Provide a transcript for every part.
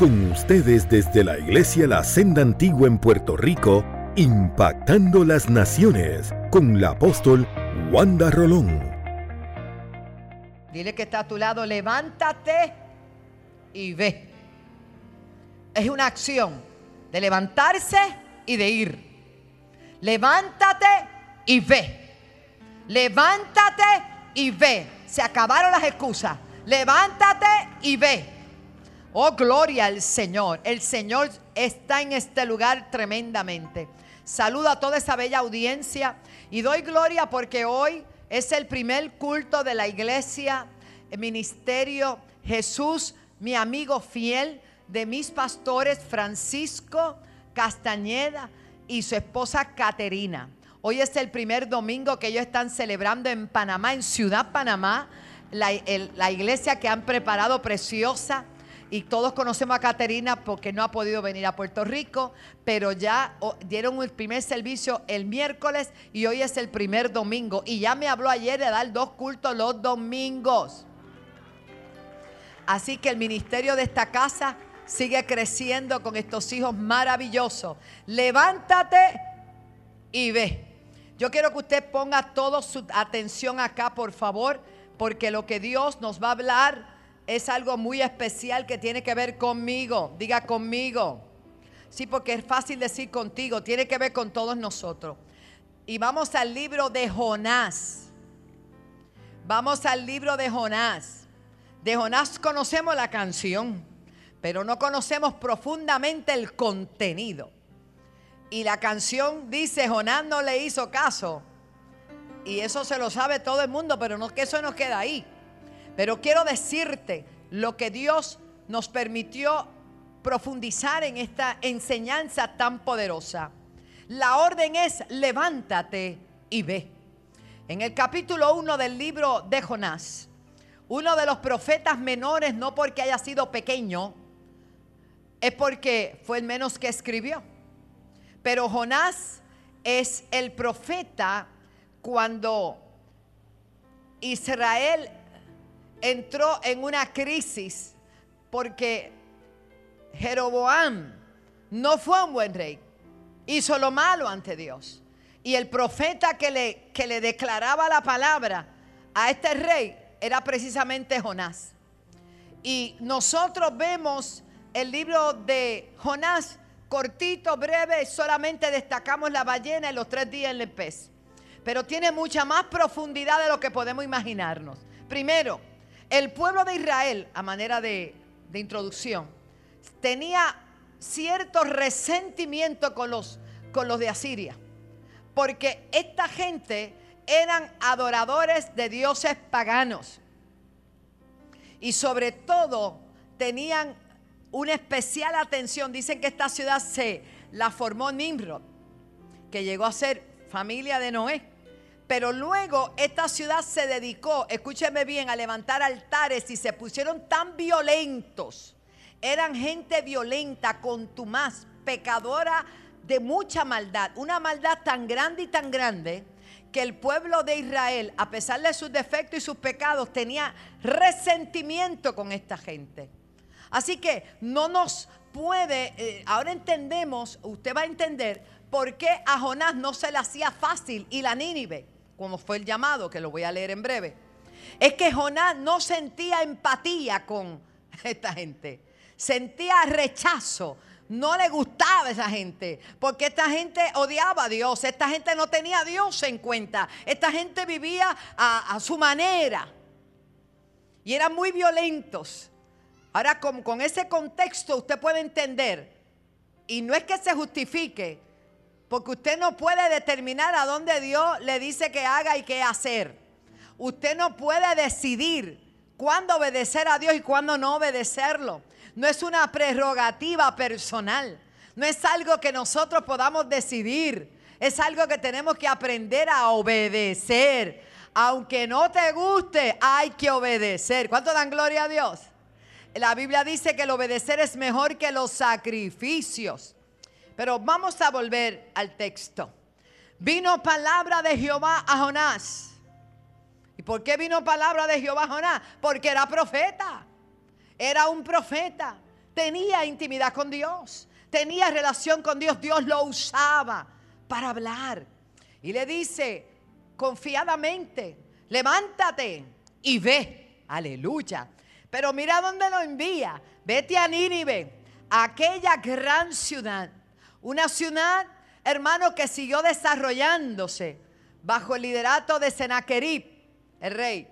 Con ustedes desde la Iglesia La Senda Antigua en Puerto Rico, impactando las naciones con la apóstol Wanda Rolón. Dile que está a tu lado, levántate y ve. Es una acción de levantarse y de ir. Levántate y ve. Levántate y ve. Se acabaron las excusas. Levántate y ve. Oh, gloria al Señor. El Señor está en este lugar tremendamente. Saludo a toda esa bella audiencia y doy gloria porque hoy es el primer culto de la iglesia, el ministerio Jesús, mi amigo fiel, de mis pastores Francisco Castañeda y su esposa Caterina. Hoy es el primer domingo que ellos están celebrando en Panamá, en Ciudad Panamá, la, la iglesia que han preparado preciosa y todos conocemos a Caterina porque no ha podido venir a Puerto Rico, pero ya dieron el primer servicio el miércoles y hoy es el primer domingo. Y ya me habló ayer de dar dos cultos los domingos. Así que el ministerio de esta casa sigue creciendo con estos hijos maravillosos. Levántate y ve. Yo quiero que usted ponga toda su atención acá, por favor, porque lo que Dios nos va a hablar es algo muy especial que tiene que ver conmigo. Diga conmigo. Sí, porque es fácil decir contigo, tiene que ver con todos nosotros. Y vamos al libro de Jonás. Vamos al libro de Jonás. De Jonás conocemos la canción, pero no conocemos profundamente el contenido. Y la canción dice, Jonás no le hizo caso. Y eso se lo sabe todo el mundo, pero no que eso nos queda ahí. Pero quiero decirte lo que Dios nos permitió profundizar en esta enseñanza tan poderosa. La orden es levántate y ve. En el capítulo 1 del libro de Jonás, uno de los profetas menores, no porque haya sido pequeño, es porque fue el menos que escribió. Pero Jonás es el profeta cuando Israel entró en una crisis porque Jeroboam no fue un buen rey. Hizo lo malo ante Dios. Y el profeta que le, que le declaraba la palabra a este rey era precisamente Jonás. Y nosotros vemos el libro de Jonás cortito, breve, solamente destacamos la ballena y los tres días en el pez. Pero tiene mucha más profundidad de lo que podemos imaginarnos. Primero, el pueblo de Israel, a manera de, introducción, tenía cierto resentimiento con los, con los de Asiria. Porque esta gente eran adoradores de dioses paganos. Y sobre todo tenían una especial atención. Dicen que esta ciudad se la formó Nimrod, que llegó a ser familia de Noé. Pero luego esta ciudad se dedicó, escúcheme bien, a levantar altares y se pusieron tan violentos. Eran gente violenta, contumaz, pecadora de mucha maldad. Una maldad tan grande y tan grande que el pueblo de Israel, a pesar de sus defectos y sus pecados, tenía resentimiento con esta gente. Así que no nos puede, eh, ahora entendemos, usted va a entender por qué a Jonás no se le hacía fácil y la Nínive como fue el llamado, que lo voy a leer en breve, es que Jonás no sentía empatía con esta gente. Sentía rechazo. No le gustaba esa gente, porque esta gente odiaba a Dios, esta gente no tenía a Dios en cuenta, esta gente vivía a, su manera y eran muy violentos. Ahora, con, con ese contexto usted puede entender, y no es que se justifique, porque usted no puede determinar a dónde Dios le dice que haga y qué hacer. Usted no puede decidir cuándo obedecer a Dios y cuándo no obedecerlo. No es una prerrogativa personal. No es algo que nosotros podamos decidir. Es algo que tenemos que aprender a obedecer. Aunque no te guste, hay que obedecer. ¿Cuánto dan gloria a Dios? La Biblia dice que el obedecer es mejor que los sacrificios. Pero vamos a volver al texto. Vino palabra de Jehová a Jonás. ¿Y por qué vino palabra de Jehová a Jonás? Porque era profeta. Era un profeta. tenía intimidad con Dios, tenía relación con Dios, Dios lo usaba para hablar. Y le dice confiadamente, levántate y ve, aleluya. Pero mira dónde lo envía, vete a Nínive, aquella gran ciudad, una ciudad, hermano, que siguió desarrollándose bajo el liderato de Senaquerib, el rey.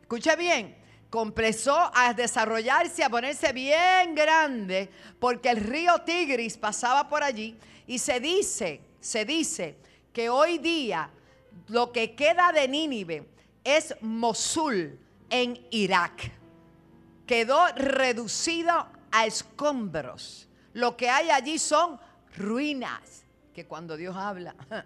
Escuche bien, comenzó a desarrollarse, a ponerse bien grande, porque el río Tigris pasaba por allí y se dice, se dice que hoy día lo que queda de Nínive es Mosul en Irak. Quedó reducido a escombros. Lo que hay allí son ruinas, que cuando Dios habla.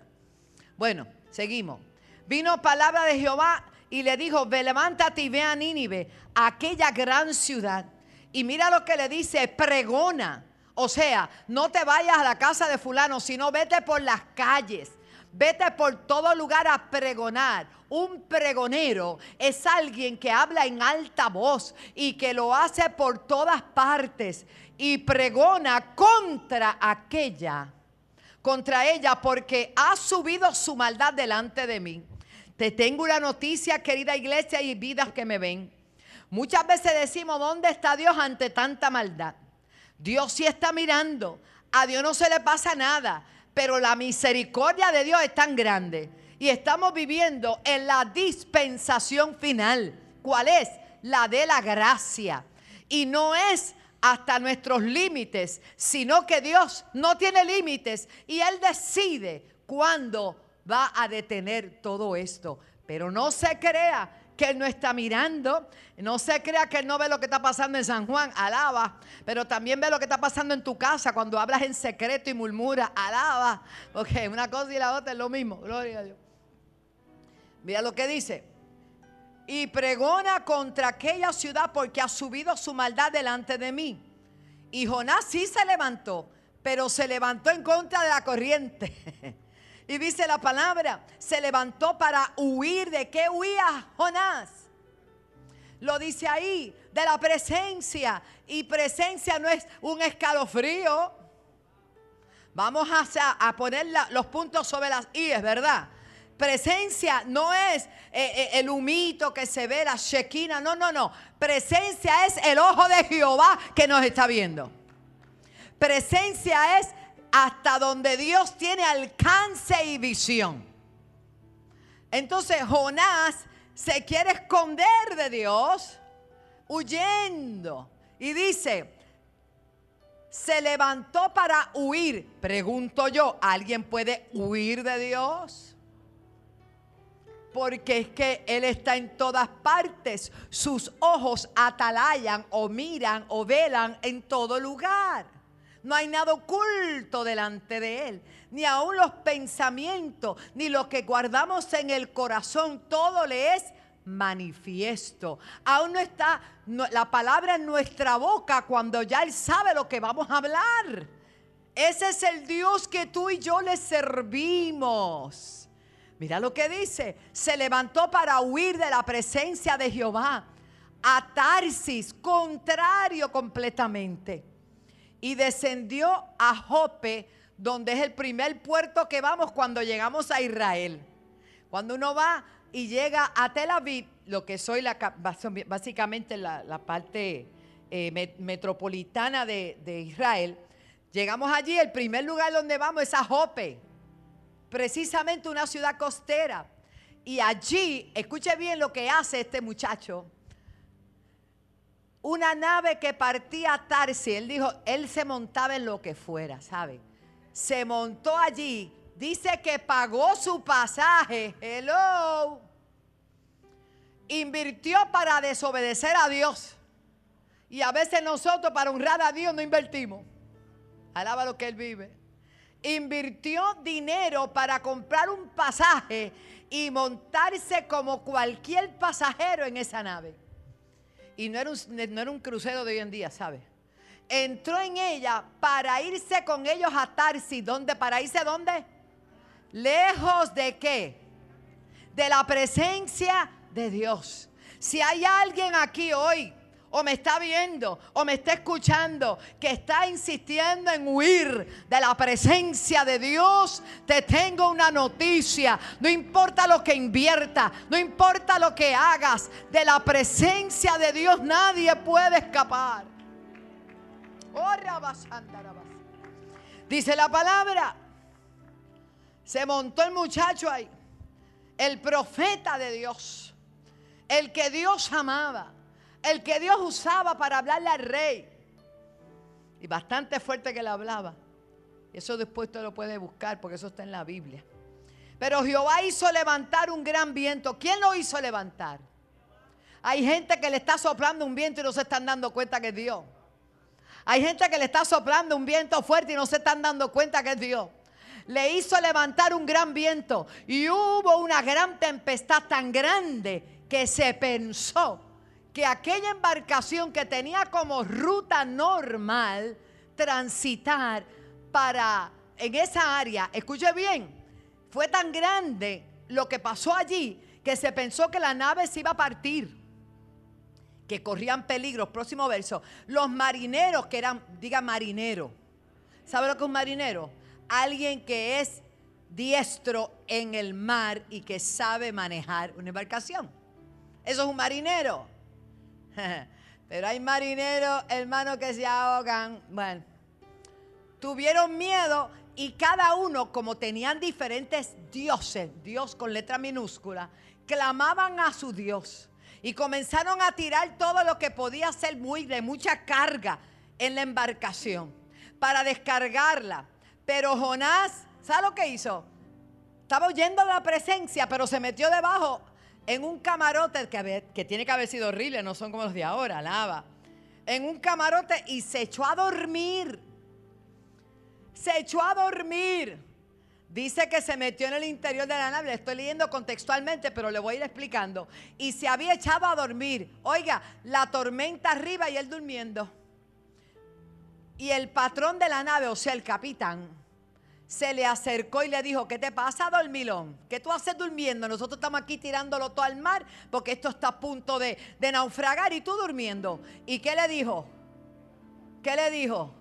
Bueno, seguimos. Vino palabra de Jehová y le dijo, ve, levántate y ve a Nínive, aquella gran ciudad. Y mira lo que le dice, pregona. O sea, no te vayas a la casa de fulano, sino vete por las calles. Vete por todo lugar a pregonar. Un pregonero es alguien que habla en alta voz y que lo hace por todas partes y pregona contra aquella, contra ella, porque ha subido su maldad delante de mí. Te tengo una noticia, querida iglesia y vidas que me ven. Muchas veces decimos, ¿dónde está Dios ante tanta maldad? Dios sí está mirando. A Dios no se le pasa nada. Pero la misericordia de Dios es tan grande. Y estamos viviendo en la dispensación final. ¿Cuál es? La de la gracia. Y no es hasta nuestros límites, sino que Dios no tiene límites y Él decide cuándo va a detener todo esto. Pero no se crea que Él no está mirando. No se crea que Él no ve lo que está pasando en San Juan, alaba. Pero también ve lo que está pasando en tu casa cuando hablas en secreto y murmura, alaba. Ok, una cosa y la otra es lo mismo. Gloria a Dios. Mira lo que dice. Y pregona contra aquella ciudad porque ha subido su maldad delante de mí. Y Jonás sí se levantó, pero se levantó en contra de la corriente. Y dice la palabra, se levantó para huir. ¿De qué huía Jonás? Lo dice ahí, de la presencia. Y presencia no es un escalofrío. Vamos a, poner los puntos sobre las es ¿verdad? Presencia no es eh, eh, el humito que se ve, la shequina. No, no, no. Presencia es el ojo de Jehová que nos está viendo. Presencia es hasta donde Dios tiene alcance y visión. Entonces Jonás se quiere esconder de Dios, huyendo. Y dice, se levantó para huir. Pregunto yo, ¿alguien puede huir de Dios? Porque es que Él está en todas partes. Sus ojos atalayan o miran o velan en todo lugar. No hay nada oculto delante de Él. Ni aun los pensamientos, ni lo que guardamos en el corazón. Todo le es manifiesto. Aún no está la palabra en nuestra boca cuando ya Él sabe lo que vamos a hablar. Ese es el Dios que tú y yo le servimos. Mira lo que dice. Se levantó para huir de la presencia de Jehová. A Tarsis, contrario completamente y descendió a Jope, donde es el primer puerto que vamos cuando llegamos a Israel. Cuando uno va y llega a Tel Aviv, lo que soy la, básicamente la, parte eh, metropolitana de, de Israel, llegamos allí, el primer lugar donde vamos es a Jope, precisamente una ciudad costera. Y allí, escuche bien lo que hace este muchacho una nave que partía a Tarsi. Él dijo, él se montaba en lo que fuera, ¿sabe? Se montó allí. Dice que pagó su pasaje. Hello. Invirtió para desobedecer a Dios. Y a veces nosotros para honrar a Dios no invertimos. Alaba lo que Él vive. Invirtió dinero para comprar un pasaje y montarse como cualquier pasajero en esa nave. Y no era, un, no era un crucero de hoy en día, ¿sabe? Entró en ella para irse con ellos a Tarsis. ¿Dónde? ¿Para irse dónde? Lejos de qué? De la presencia de Dios. Si hay alguien aquí hoy o me está viendo o me está escuchando que está insistiendo en huir de la presencia de Dios, te tengo una noticia. No importa lo que invierta, no importa lo que hagas, de la presencia de Dios nadie puede escapar. Oh, Dice la palabra, se montó el muchacho ahí, el profeta de Dios, el que Dios amaba el que Dios usaba para hablarle al rey. Y bastante fuerte que le hablaba. Eso después usted lo puede buscar porque eso está en la Biblia. Pero Jehová hizo levantar un gran viento. ¿Quién lo hizo levantar? Hay gente que le está soplando un viento y no se están dando cuenta que es Dios. Hay gente que le está soplando un viento fuerte y no se están dando cuenta que es Dios. Le hizo levantar un gran viento y hubo una gran tempestad tan grande que se pensó que aquella embarcación que tenía como ruta normal transitar para en esa área, escuche bien, fue tan grande lo que pasó allí que se pensó que la nave se iba a partir, que corrían peligros. Próximo verso. Los marineros que eran, diga marinero. ¿Sabe lo que es un marinero? Alguien que es diestro en el mar y que sabe manejar una embarcación. Eso es un marinero. Pero hay marineros, hermanos, que se ahogan. Bueno, tuvieron miedo y cada uno, como tenían diferentes dioses, Dios con letra minúscula, clamaban a su Dios y comenzaron a tirar todo lo que podía ser muy de mucha carga en la embarcación para descargarla. Pero Jonás, ¿sabe lo que hizo? Estaba oyendo la presencia, pero se metió debajo en un camarote que, tiene que haber sido horrible, no son como los de ahora, lava. En un camarote y se echó a dormir. Se echó a dormir. Dice que se metió en el interior de la nave. Le estoy leyendo contextualmente, pero le voy a ir explicando. Y se había echado a dormir. Oiga, la tormenta arriba y él durmiendo. Y el patrón de la nave, o sea, el capitán, se le acercó y le dijo, ¿qué te pasa, dormilón? ¿Qué tú haces durmiendo? Nosotros estamos aquí tirándolo todo al mar porque esto está a punto de, naufragar y tú durmiendo. ¿Y qué le dijo? ¿Qué le dijo?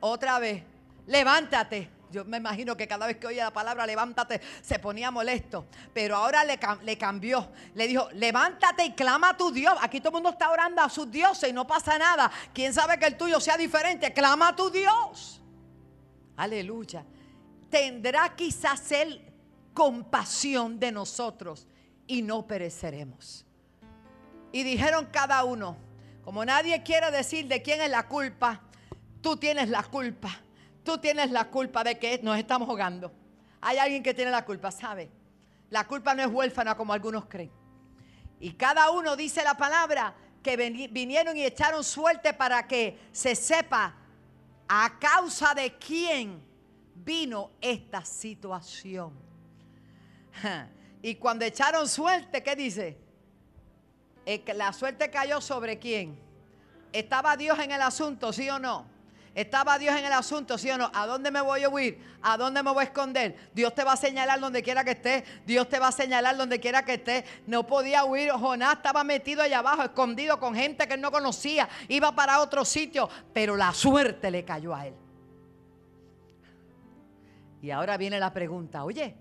Otra vez, levántate. Yo me imagino que cada vez que oye la palabra levántate se ponía molesto. Pero ahora le, le, cambió. Le dijo, levántate y clama a tu Dios. Aquí todo el mundo está orando a sus dioses y no pasa nada. ¿Quién sabe que el tuyo sea diferente? Clama a tu Dios. Aleluya. Tendrá quizás Él compasión de nosotros y no pereceremos. Y dijeron cada uno, como nadie quiere decir de quién es la culpa, tú tienes la culpa. Tú tienes la culpa de que nos estamos jugando. Hay alguien que tiene la culpa, ¿sabe? La culpa no es huérfana como algunos creen. Y cada uno dice la palabra que vinieron y echaron suerte para que se sepa a causa de quién vino esta situación. Y cuando echaron suerte, ¿qué dice? La suerte cayó sobre quién. ¿Estaba Dios en el asunto, sí o no? ¿Estaba Dios en el asunto, sí o no? ¿A dónde me voy a huir? ¿A dónde me voy a esconder? Dios te va a señalar donde quiera que esté. Dios te va a señalar donde quiera que esté. No podía huir. Jonás estaba metido allá abajo, escondido con gente que él no conocía. Iba para otro sitio, pero la suerte le cayó a él. Y ahora viene la pregunta, oye,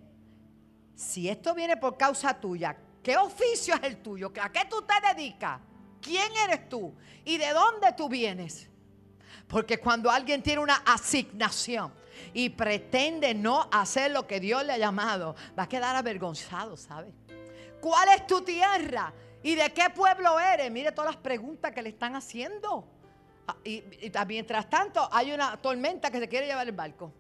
si esto viene por causa tuya, ¿qué oficio es el tuyo? ¿A qué tú te dedicas? ¿Quién eres tú? ¿Y de dónde tú vienes? Porque cuando alguien tiene una asignación y pretende no hacer lo que Dios le ha llamado, va a quedar avergonzado, ¿sabe? ¿Cuál es tu tierra? ¿Y de qué pueblo eres? Mire todas las preguntas que le están haciendo. Ah, y, mientras tanto hay una tormenta que se quiere llevar el barco.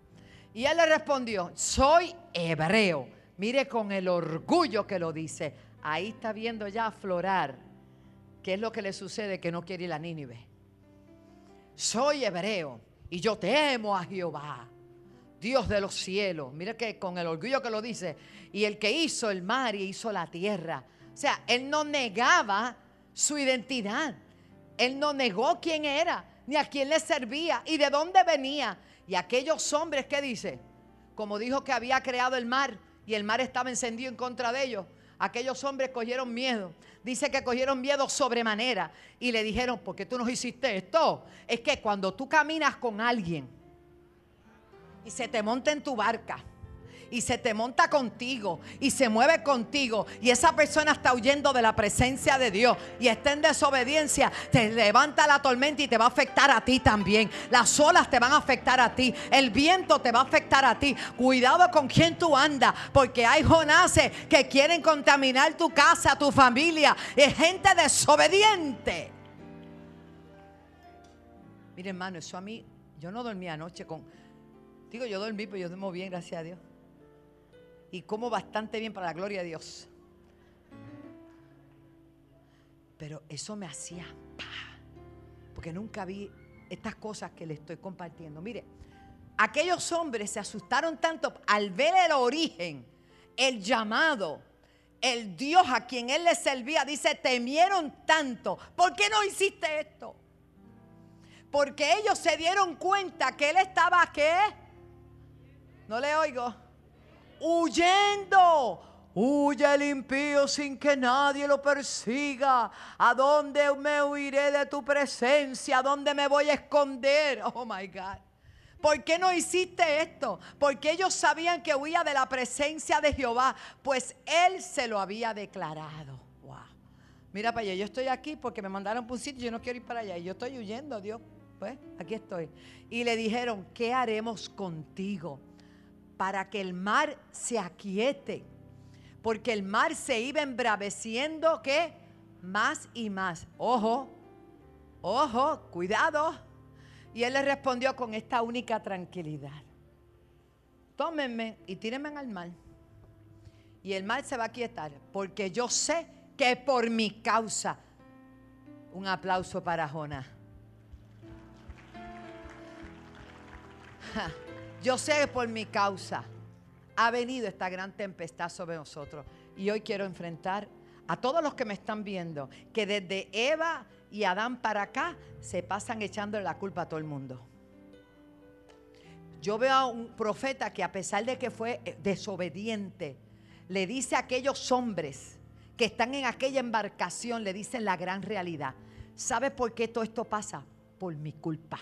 Y él le respondió, soy hebreo. Mire con el orgullo que lo dice. Ahí está viendo ya aflorar qué es lo que le sucede que no quiere ir a Nínive soy hebreo y yo temo a Jehová, Dios de los cielos. Mira que con el orgullo que lo dice, y el que hizo el mar y hizo la tierra. O sea, él no negaba su identidad. Él no negó quién era, ni a quién le servía, y de dónde venía. Y aquellos hombres que dice, como dijo que había creado el mar y el mar estaba encendido en contra de ellos, Aquellos hombres cogieron miedo. Dice que cogieron miedo sobremanera y le dijeron, ¿por qué tú nos hiciste esto? Es que cuando tú caminas con alguien y se te monta en tu barca, y se te monta contigo y se mueve contigo y esa persona está huyendo de la presencia de Dios y está en desobediencia, te levanta la tormenta y te va a afectar a ti también. Las olas te van a afectar a ti, el viento te va a afectar a ti. Cuidado con quien tú andas, porque hay jonaces que quieren contaminar tu casa, tu familia. Es gente desobediente. Mire, hermano, eso a mí, yo no dormí anoche con. Digo, yo dormí, pero yo duermo bien, gracias a Dios y como bastante bien para la gloria de Dios. Pero eso me hacía porque nunca vi estas cosas que le estoy compartiendo. Mire, aquellos hombres se asustaron tanto al ver el origen, el llamado, el Dios a quien él les servía. Dice, temieron tanto. ¿Por qué no hiciste esto? Porque ellos se dieron cuenta que él estaba, ¿qué? No le oigo huyendo. Huye el impío sin que nadie lo persiga. ¿A dónde me huiré de tu presencia? ¿A dónde me voy a esconder? Oh my God. ¿Por qué no hiciste esto? Porque ellos sabían que huía de la presencia de Jehová, pues Él se lo había declarado. Wow. Mira para allá, yo estoy aquí porque me mandaron por un sitio y yo no quiero ir para allá. Y yo estoy huyendo, Dios. Pues aquí estoy. Y le dijeron, ¿qué haremos contigo? Para que el mar se aquiete. Porque el mar se iba embraveciendo que más y más. Ojo, ojo, cuidado. Y él le respondió con esta única tranquilidad. Tómenme y tírenme al mar. Y el mar se va a quietar. Porque yo sé que por mi causa. Un aplauso para Jonás. Yo sé que por mi causa ha venido esta gran tempestad sobre nosotros. Y hoy quiero enfrentar a todos los que me están viendo, que desde Eva y Adán para acá se pasan echando la culpa a todo el mundo. Yo veo a un profeta que a pesar de que fue eh, desobediente, le dice a aquellos hombres que están en aquella embarcación, le dicen la gran realidad. ¿Sabe por qué todo esto pasa? Por mi culpa.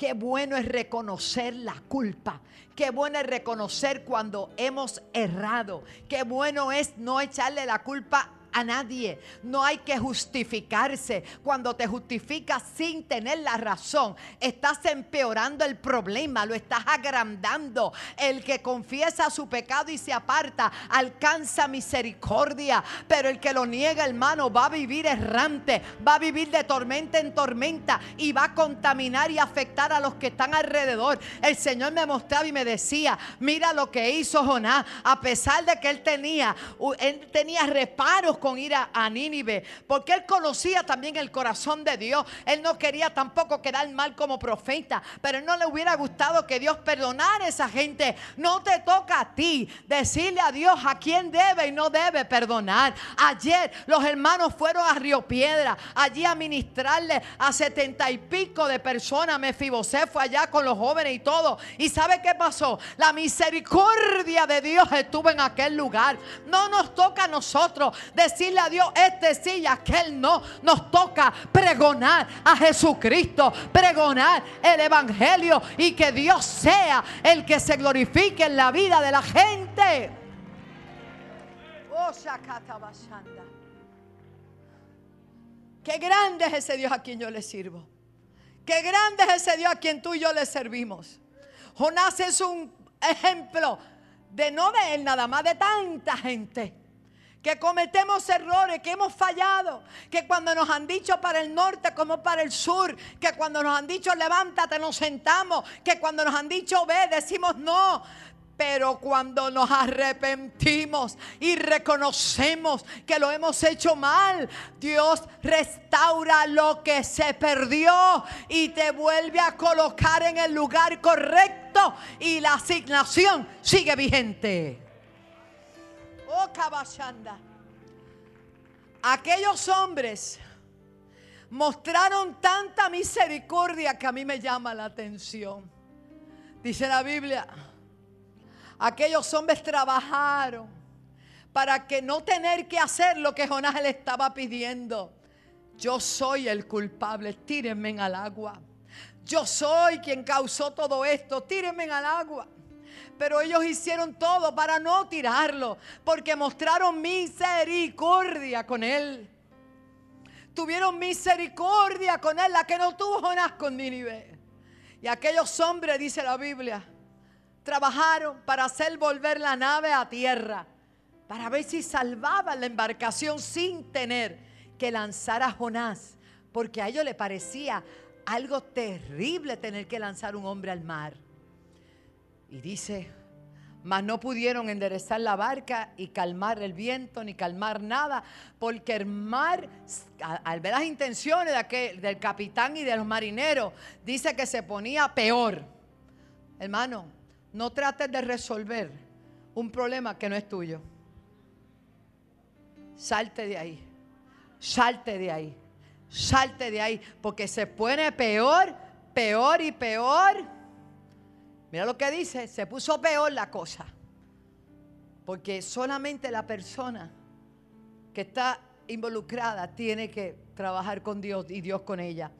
Qué bueno es reconocer la culpa. Qué bueno es reconocer cuando hemos errado. Qué bueno es no echarle la culpa a nadie. No hay que justificarse. Cuando te justificas sin tener la razón, estás empeorando el problema, lo estás agrandando. El que confiesa su pecado y se aparta alcanza misericordia, pero el que lo niega, hermano, va a vivir errante, va a vivir de tormenta en tormenta y va a contaminar y afectar a los que están alrededor. El Señor me mostraba y me decía, mira lo que hizo Jonás, a pesar de que él tenía, él tenía reparos con ir a, Nínive, porque él conocía también el corazón de Dios. Él no quería tampoco quedar mal como profeta, pero no le hubiera gustado que Dios perdonara a esa gente. No te toca a ti decirle a Dios a quién debe y no debe perdonar. Ayer los hermanos fueron a Río Piedra, allí a ministrarle a setenta y pico de personas. Mefibosé fue allá con los jóvenes y todo. ¿Y sabe qué pasó? La misericordia de Dios estuvo en aquel lugar. No nos toca a nosotros decirle a Dios este sí y aquel no. Nos toca pregonar a Jesucristo, pregonar el Evangelio y que Dios sea el que se glorifique en la vida de la gente. Oh, Qué grande es ese Dios a quien yo le sirvo. Qué grande es ese Dios a quien tú y yo le servimos. Jonás es un ejemplo de no de él nada más, de tanta gente que cometemos errores, que hemos fallado, que cuando nos han dicho para el norte como para el sur, que cuando nos han dicho levántate nos sentamos, que cuando nos han dicho ve decimos no. Pero cuando nos arrepentimos y reconocemos que lo hemos hecho mal, Dios restaura lo que se perdió y te vuelve a colocar en el lugar correcto y la asignación sigue vigente. Oh, caballanda. Aquellos hombres mostraron tanta misericordia que a mí me llama la atención. Dice la Biblia, aquellos hombres trabajaron para que no tener que hacer lo que Jonás le estaba pidiendo. Yo soy el culpable, tírenme al agua. Yo soy quien causó todo esto, tírenme al agua. Pero ellos hicieron todo para no tirarlo, porque mostraron misericordia con él. Tuvieron misericordia con él, la que no tuvo Jonás con Nínive. Y aquellos hombres, dice la Biblia, trabajaron para hacer volver la nave a tierra, para ver si salvaban la embarcación sin tener que lanzar a Jonás, porque a ellos le parecía algo terrible tener que lanzar un hombre al mar. Y dice, mas no pudieron enderezar la barca y calmar el viento ni calmar nada, porque el mar, al ver las intenciones de aquel, del capitán y de los marineros, dice que se ponía peor. Hermano, no trates de resolver un problema que no es tuyo. Salte de ahí, salte de ahí, salte de ahí, porque se pone peor, peor y peor Mira lo que dice, se puso peor la cosa. Porque solamente la persona que está involucrada tiene que trabajar con Dios y Dios con ella.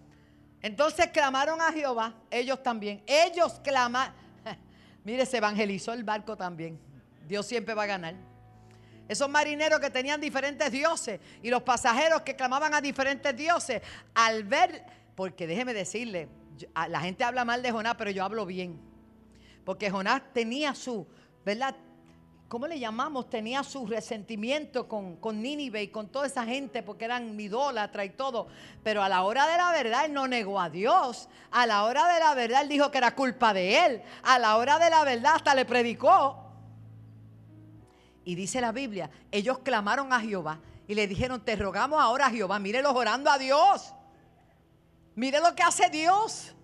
Entonces clamaron a Jehová, ellos también. Ellos claman. Mire, se evangelizó el barco también. Dios siempre va a ganar. Esos marineros que tenían diferentes dioses y los pasajeros que clamaban a diferentes dioses, al ver, porque déjeme decirle, la gente habla mal de Jonás, pero yo hablo bien. Porque Jonás tenía su, ¿verdad? ¿Cómo le llamamos? Tenía su resentimiento con, con Nínive y con toda esa gente porque eran idólatras y todo. Pero a la hora de la verdad él no negó a Dios. A la hora de la verdad él dijo que era culpa de él. A la hora de la verdad hasta le predicó. Y dice la Biblia, ellos clamaron a Jehová y le dijeron, te rogamos ahora a Jehová, mírelos orando a Dios. Mire lo que hace Dios.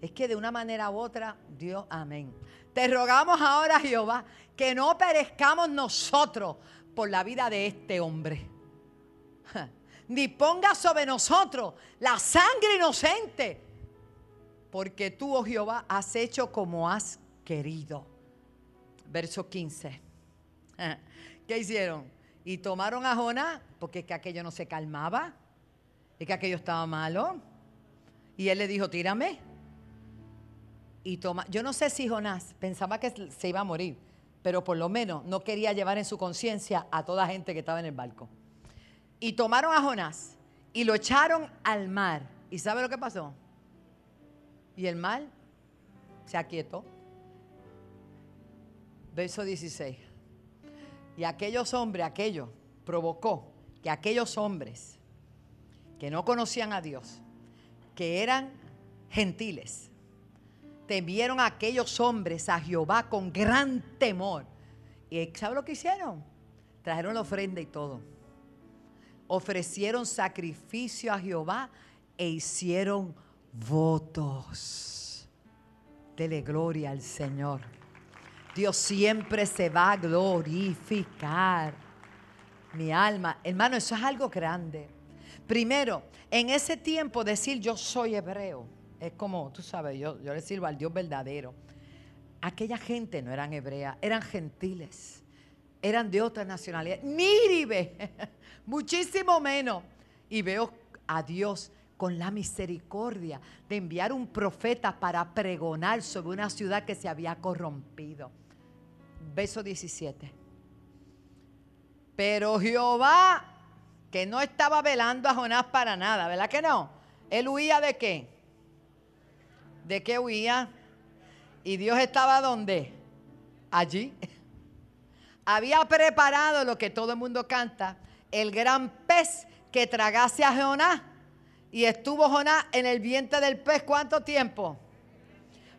Es que de una manera u otra, Dios, amén. Te rogamos ahora, Jehová, que no perezcamos nosotros por la vida de este hombre. Ni ponga sobre nosotros la sangre inocente. Porque tú, oh Jehová, has hecho como has querido. Verso 15. ¿Qué hicieron? Y tomaron a Jonás, porque es que aquello no se calmaba, es que aquello estaba malo. Y él le dijo, tírame y toma. Yo no sé si Jonás pensaba que se iba a morir, pero por lo menos no quería llevar en su conciencia a toda gente que estaba en el barco. Y tomaron a Jonás y lo echaron al mar. ¿Y sabe lo que pasó? Y el mar se aquietó. Verso 16. Y aquellos hombres, aquello, provocó que aquellos hombres que no conocían a Dios, que eran gentiles, temieron a aquellos hombres a Jehová con gran temor. ¿Y sabe lo que hicieron? Trajeron la ofrenda y todo. Ofrecieron sacrificio a Jehová e hicieron votos. Dele gloria al Señor. Dios siempre se va a glorificar. Mi alma, hermano, eso es algo grande. Primero, en ese tiempo decir yo soy hebreo es como, tú sabes, yo, yo le sirvo al Dios verdadero. Aquella gente no eran hebreas, eran gentiles, eran de otra nacionalidad. Níribe, muchísimo menos. Y veo a Dios con la misericordia de enviar un profeta para pregonar sobre una ciudad que se había corrompido. Verso 17. Pero Jehová, que no estaba velando a Jonás para nada, ¿verdad que no? Él huía de qué? ¿De qué huía? ¿Y Dios estaba donde? Allí. Había preparado lo que todo el mundo canta, el gran pez que tragase a Jonás. Y estuvo Jonás en el vientre del pez cuánto tiempo?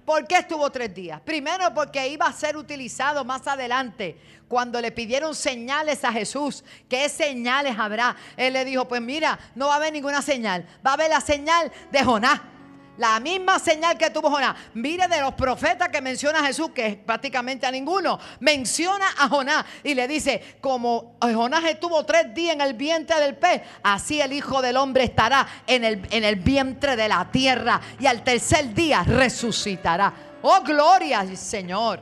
¿Por qué estuvo tres días? Primero porque iba a ser utilizado más adelante. Cuando le pidieron señales a Jesús, ¿qué señales habrá? Él le dijo, pues mira, no va a haber ninguna señal. Va a haber la señal de Jonás. La misma señal que tuvo Jonás. Mire de los profetas que menciona Jesús, que es prácticamente a ninguno, menciona a Jonás y le dice, como Jonás estuvo tres días en el vientre del pez, así el Hijo del Hombre estará en el, en el vientre de la tierra y al tercer día resucitará. Oh, gloria al Señor.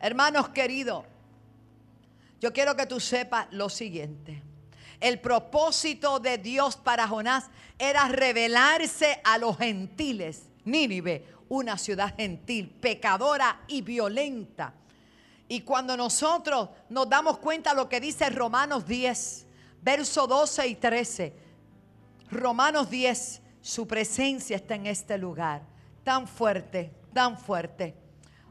Hermanos queridos, Yo quiero que tú sepas lo siguiente. El propósito de Dios para Jonás era revelarse a los gentiles. Nínive, una ciudad gentil, pecadora y violenta. Y cuando nosotros nos damos cuenta de lo que dice Romanos 10, verso 12 y 13, Romanos 10, su presencia está en este lugar, tan fuerte, tan fuerte.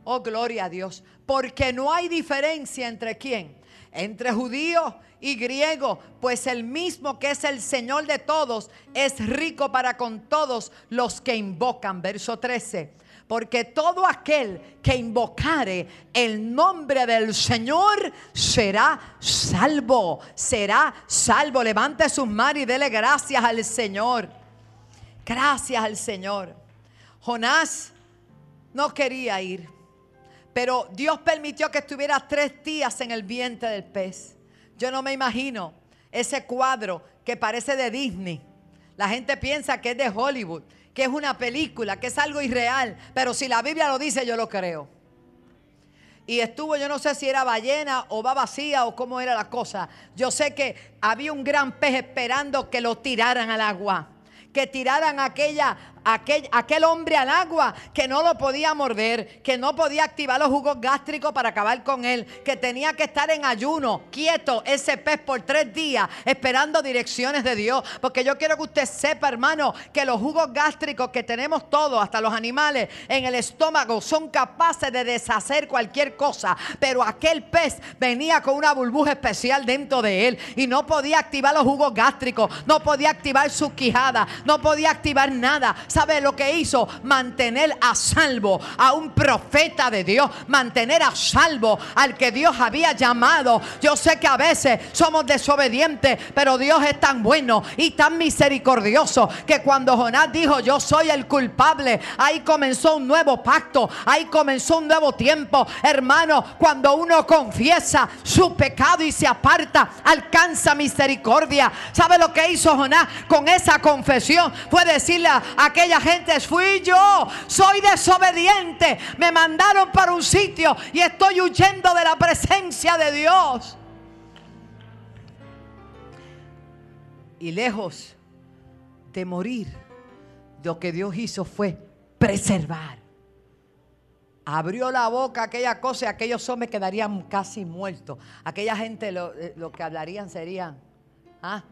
Oh, gloria a Dios, porque no hay diferencia entre quién, entre judíos y griego, pues el mismo que es el Señor de todos es rico para con todos los que invocan. Verso 13. Porque todo aquel que invocare el nombre del Señor será salvo, será salvo. Levante sus manos y dele gracias al Señor. Gracias al Señor. Jonás no quería ir, pero Dios permitió que estuviera tres días en el vientre del pez. Yo no me imagino ese cuadro que parece de Disney. La gente piensa que es de Hollywood, que es una película, que es algo irreal. Pero si la Biblia lo dice, yo lo creo. Y estuvo, yo no sé si era ballena o va vacía o cómo era la cosa. Yo sé que había un gran pez esperando que lo tiraran al agua. Que tiraran aquella aquel, aquel hombre al agua que no lo podía morder, que no podía activar los jugos gástricos para acabar con él, que tenía que estar en ayuno, quieto, ese pez por tres días, esperando direcciones de Dios. Porque yo quiero que usted sepa, hermano, que los jugos gástricos que tenemos todos, hasta los animales, en el estómago, son capaces de deshacer cualquier cosa. Pero aquel pez venía con una burbuja especial dentro de él y no podía activar los jugos gástricos, no podía activar su quijada, no podía activar nada. ¿Sabe lo que hizo? Mantener a salvo a un profeta de Dios. Mantener a salvo al que Dios había llamado. Yo sé que a veces somos desobedientes, pero Dios es tan bueno y tan misericordioso que cuando Jonás dijo yo soy el culpable, ahí comenzó un nuevo pacto, ahí comenzó un nuevo tiempo. Hermano, cuando uno confiesa su pecado y se aparta, alcanza misericordia. ¿Sabe lo que hizo Jonás con esa confesión? Fue decirle a aquel aquella gente fui yo. Soy desobediente. Me mandaron para un sitio y estoy huyendo de la presencia de Dios. Y lejos de morir, lo que Dios hizo fue preservar. Abrió la boca aquella cosa y aquellos hombres quedarían casi muertos. Aquella gente lo, eh, que hablarían serían ¿ah?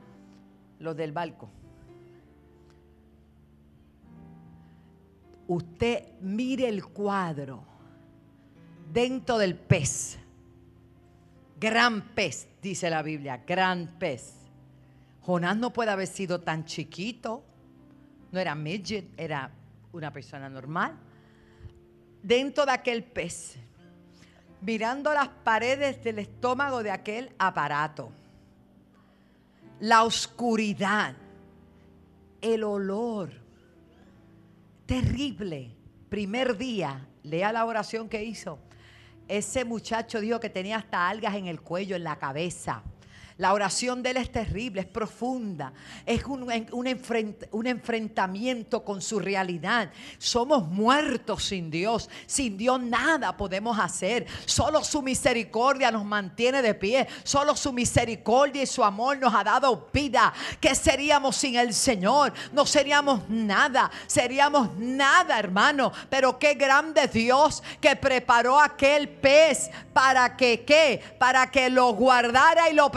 los del barco. Usted mire el cuadro dentro del pez. Gran pez, dice la Biblia, gran pez. Jonás no puede haber sido tan chiquito. No era midget, era una persona normal. Dentro de aquel pez, mirando las paredes del estómago de aquel aparato, la oscuridad, el olor, terrible. Primer día, lea la oración que hizo. Ese muchacho dijo que tenía hasta algas en el cuello, en la cabeza. La oración de Él es terrible, es profunda, es un, un, enfrentamiento con su realidad. Somos muertos sin Dios, sin Dios nada podemos hacer. Solo su misericordia nos mantiene de pie, solo su misericordia y su amor nos ha dado vida. ¿Qué seríamos sin el Señor? No seríamos nada, seríamos nada, hermano. Pero qué grande Dios que preparó aquel pez para que, ¿qué? Para que lo guardara y lo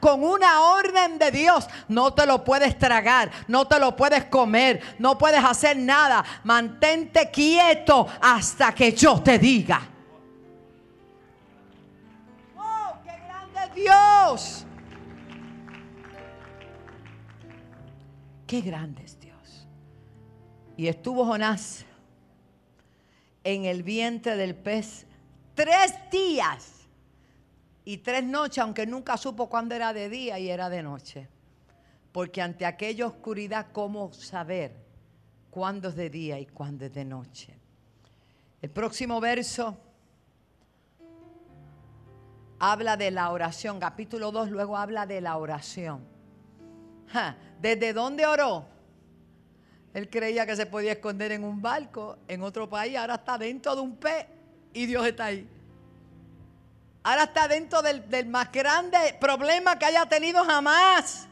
con una orden de Dios, no te lo puedes tragar, no te lo puedes comer, no puedes hacer nada. Mantente quieto hasta que yo te diga. ¡Oh, qué grande Dios! Qué grande es Dios. Y estuvo Jonás en el vientre del pez tres días y tres noches, aunque nunca supo cuándo era de día y era de noche. Porque ante aquella oscuridad, ¿cómo saber cuándo es de día y cuándo es de noche? El próximo verso habla de la oración. Capítulo 2 luego habla de la oración. ¿Desde dónde oró? Él creía que se podía esconder en un barco, en otro país, ahora está dentro de un pez y Dios está ahí. Ahora está dentro del, del más grande problema que haya tenido jamás.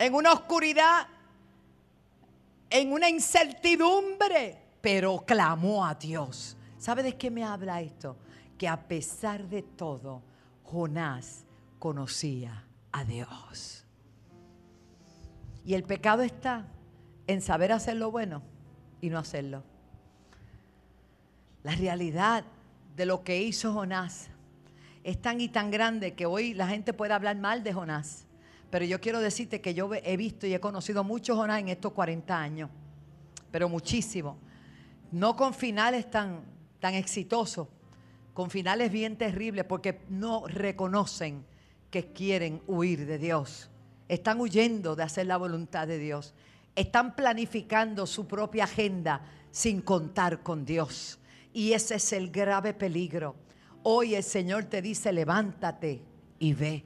En una oscuridad, en una incertidumbre, pero clamó a Dios. ¿Sabe de qué me habla esto? Que a pesar de todo, Jonás conocía a Dios. Y el pecado está en saber hacer lo bueno y no hacerlo. La realidad de lo que hizo Jonás es tan y tan grande que hoy la gente puede hablar mal de Jonás. Pero yo quiero decirte que yo he visto y he conocido muchos Jonás en estos 40 años, pero muchísimo. No con finales tan, tan exitosos, con finales bien terribles, porque no reconocen que quieren huir de Dios. Están huyendo de hacer la voluntad de Dios. Están planificando su propia agenda sin contar con Dios. Y ese es el grave peligro. Hoy el Señor te dice, levántate y ve.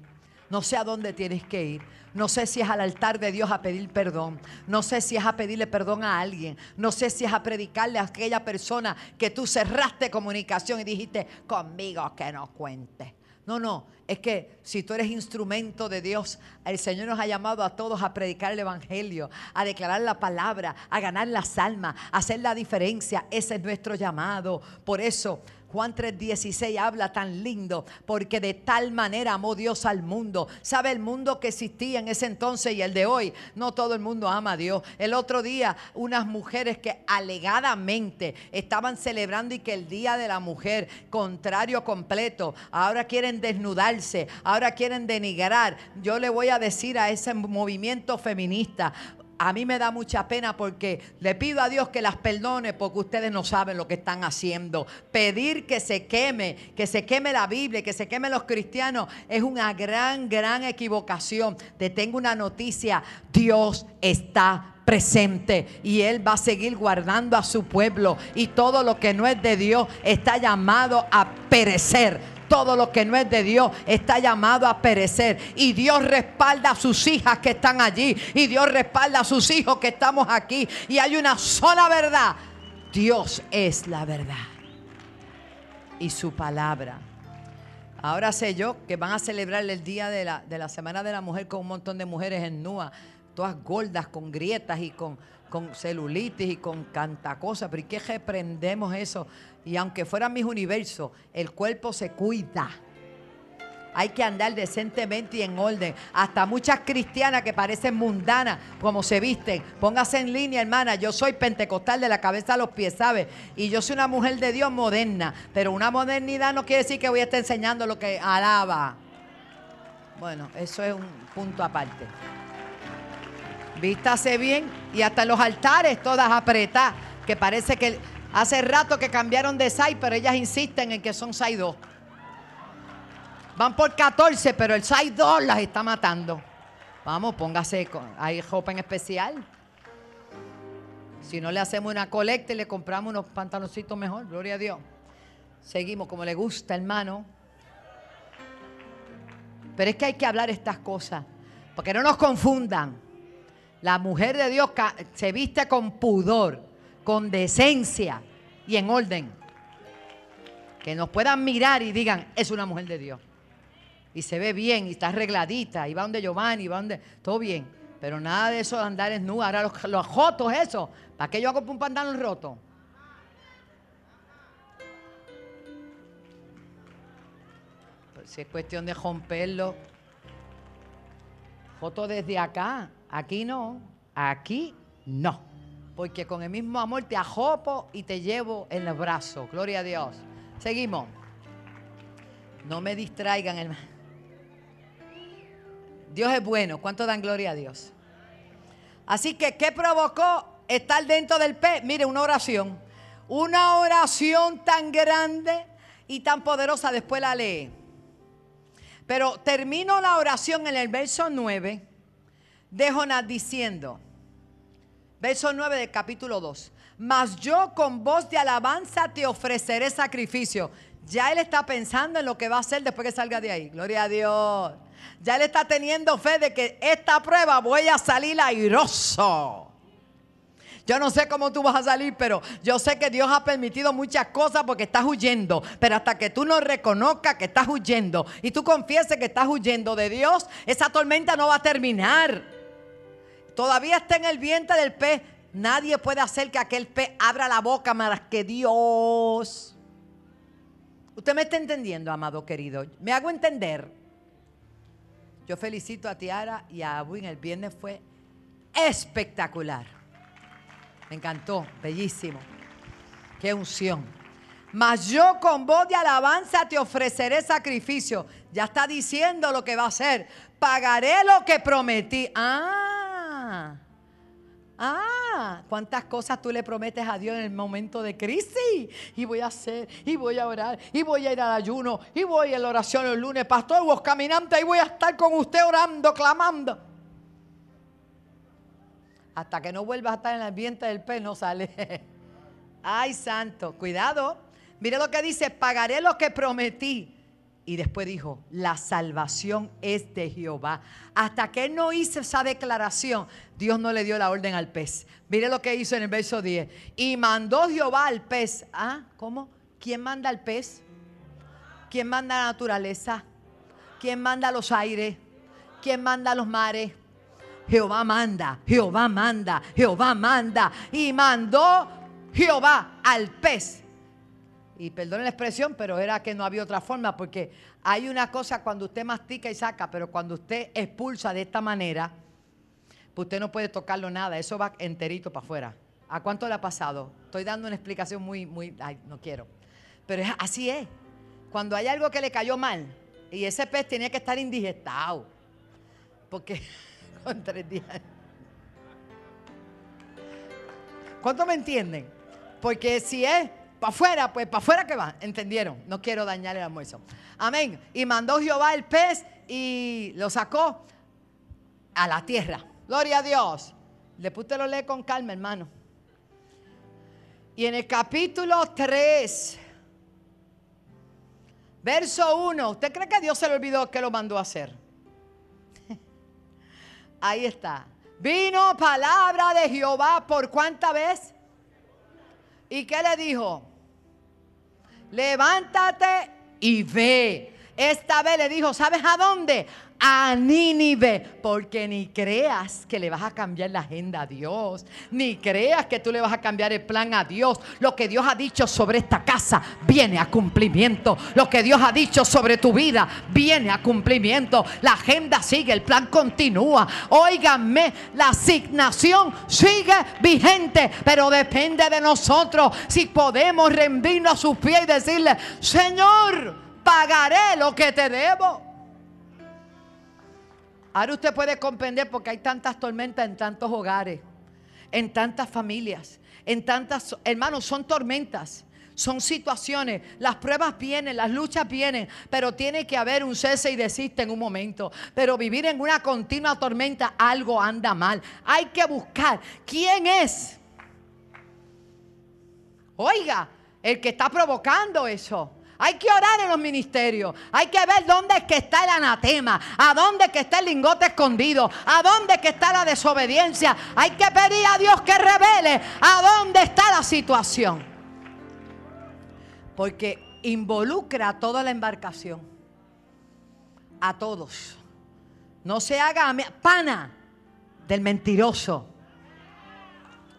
No sé a dónde tienes que ir. No sé si es al altar de Dios a pedir perdón. No sé si es a pedirle perdón a alguien. No sé si es a predicarle a aquella persona que tú cerraste comunicación y dijiste, conmigo que no cuente. No, no, es que si tú eres instrumento de Dios, el Señor nos ha llamado a todos a predicar el Evangelio, a declarar la palabra, a ganar las almas, a hacer la diferencia. Ese es nuestro llamado. Por eso Juan 3:16 habla tan lindo, porque de tal manera amó Dios al mundo. ¿Sabe el mundo que existía en ese entonces y el de hoy? No todo el mundo ama a Dios. El otro día, unas mujeres que alegadamente estaban celebrando y que el Día de la Mujer, contrario completo, ahora quieren desnudarse, ahora quieren denigrar. Yo le voy a decir a ese movimiento feminista, a mí me da mucha pena porque le pido a Dios que las perdone porque ustedes no saben lo que están haciendo. Pedir que se queme, que se queme la Biblia, que se queme los cristianos es una gran, gran equivocación. Te tengo una noticia, Dios está presente y Él va a seguir guardando a su pueblo y todo lo que no es de Dios está llamado a perecer todo lo que no es de Dios está llamado a perecer. Y Dios respalda a sus hijas que están allí. Y Dios respalda a sus hijos que estamos aquí. Y hay una sola verdad. Dios es la verdad. Y su palabra. Ahora sé yo que van a celebrar el día de la, de la Semana de la Mujer con un montón de mujeres en Nua, todas gordas, con grietas y con, con celulitis y con canta cosas. Pero ¿y qué reprendemos eso? Y aunque fuera mis universos, el cuerpo se cuida. Hay que andar decentemente y en orden. Hasta muchas cristianas que parecen mundanas, como se visten. Póngase en línea, hermana. Yo soy pentecostal de la cabeza a los pies, ¿sabe? Y yo soy una mujer de Dios moderna. Pero una modernidad no quiere decir que voy a estar enseñando lo que alaba. Bueno, eso es un punto aparte. Vístase bien y hasta los altares todas apretadas. Que parece que Hace rato que cambiaron de SAI, pero ellas insisten en que son SAI 2. Van por 14, pero el SAI 2 las está matando. Vamos, póngase, hay ropa en especial. Si no le hacemos una colecta y le compramos unos pantaloncitos mejor, gloria a Dios. Seguimos como le gusta, hermano. Pero es que hay que hablar estas cosas, porque no nos confundan. La mujer de Dios se viste con pudor con decencia y en orden. Que nos puedan mirar y digan, es una mujer de Dios. Y se ve bien y está arregladita y va donde Giovanni, y va donde... Todo bien. Pero nada de eso de andar en nu. Ahora los, los jotos, eso. ¿Para qué yo hago un pantalón roto? Pues si es cuestión de romperlo. Joto desde acá. Aquí no. Aquí no porque con el mismo amor te ajopo y te llevo en los brazos. Gloria a Dios. Seguimos. No me distraigan, hermano. Dios es bueno. ¿Cuánto dan gloria a Dios? Así que, ¿qué provocó estar dentro del pez? Mire, una oración. Una oración tan grande y tan poderosa. Después la lee. Pero termino la oración en el verso 9 de Jonás diciendo, Verso 9 del capítulo 2. Mas yo con voz de alabanza te ofreceré sacrificio. Ya él está pensando en lo que va a hacer después que salga de ahí. Gloria a Dios. Ya él está teniendo fe de que esta prueba voy a salir airoso. Yo no sé cómo tú vas a salir, pero yo sé que Dios ha permitido muchas cosas porque estás huyendo. Pero hasta que tú no reconozcas que estás huyendo y tú confieses que estás huyendo de Dios, esa tormenta no va a terminar. Todavía está en el vientre del pez. Nadie puede hacer que aquel pez abra la boca más que Dios. Usted me está entendiendo, amado querido. Me hago entender. Yo felicito a Tiara y a Abu. El viernes fue espectacular. Me encantó, bellísimo. Qué unción. Mas yo con voz de alabanza te ofreceré sacrificio. Ya está diciendo lo que va a hacer. Pagaré lo que prometí. Ah. Ah, cuántas cosas tú le prometes a Dios en el momento de crisis. Y voy a hacer, y voy a orar, y voy a ir al ayuno, y voy a la oración el lunes. Pastor, vos caminante, y voy a estar con usted orando, clamando. Hasta que no vuelvas a estar en el ambiente del pez, no sale. Ay, santo, cuidado. Mire lo que dice, pagaré lo que prometí. Y después dijo, la salvación es de Jehová. Hasta que él no hizo esa declaración, Dios no le dio la orden al pez. Mire lo que hizo en el verso 10. Y mandó Jehová al pez. Ah, ¿cómo? ¿Quién manda al pez? ¿Quién manda la naturaleza? ¿Quién manda los aires? ¿Quién manda los mares? Jehová manda, Jehová manda, Jehová manda. Y mandó Jehová al pez. Y perdone la expresión, pero era que no había otra forma, porque hay una cosa cuando usted mastica y saca, pero cuando usted expulsa de esta manera, pues usted no puede tocarlo nada, eso va enterito para afuera. ¿A cuánto le ha pasado? Estoy dando una explicación muy, muy, ay, no quiero. Pero así es. Cuando hay algo que le cayó mal y ese pez tenía que estar indigestado, porque tres días. ¿Cuánto me entienden? Porque si es para afuera, pues para afuera que va. ¿Entendieron? No quiero dañar el almuerzo. Amén. Y mandó Jehová el pez y lo sacó a la tierra. Gloria a Dios. Después usted lo lee con calma, hermano. Y en el capítulo 3, verso 1, ¿usted cree que Dios se le olvidó que lo mandó a hacer? Ahí está. Vino palabra de Jehová por cuánta vez. ¿Y qué le dijo? Levántate y ve. Esta vez le dijo, ¿sabes a dónde? a Nínive, porque ni creas que le vas a cambiar la agenda a Dios, ni creas que tú le vas a cambiar el plan a Dios. Lo que Dios ha dicho sobre esta casa viene a cumplimiento. Lo que Dios ha dicho sobre tu vida viene a cumplimiento. La agenda sigue, el plan continúa. Óiganme, la asignación sigue vigente, pero depende de nosotros si podemos rendirnos a sus pies y decirle, Señor, pagaré lo que te debo. Ahora usted puede comprender porque hay tantas tormentas en tantos hogares, en tantas familias, en tantas, hermanos, son tormentas. Son situaciones, las pruebas vienen, las luchas vienen, pero tiene que haber un cese y desiste en un momento. Pero vivir en una continua tormenta, algo anda mal. Hay que buscar quién es. Oiga, el que está provocando eso. Hay que orar en los ministerios. Hay que ver dónde es que está el anatema, a dónde es que está el lingote escondido, a dónde es que está la desobediencia. Hay que pedir a Dios que revele a dónde está la situación. Porque involucra a toda la embarcación. A todos. No se haga pana del mentiroso.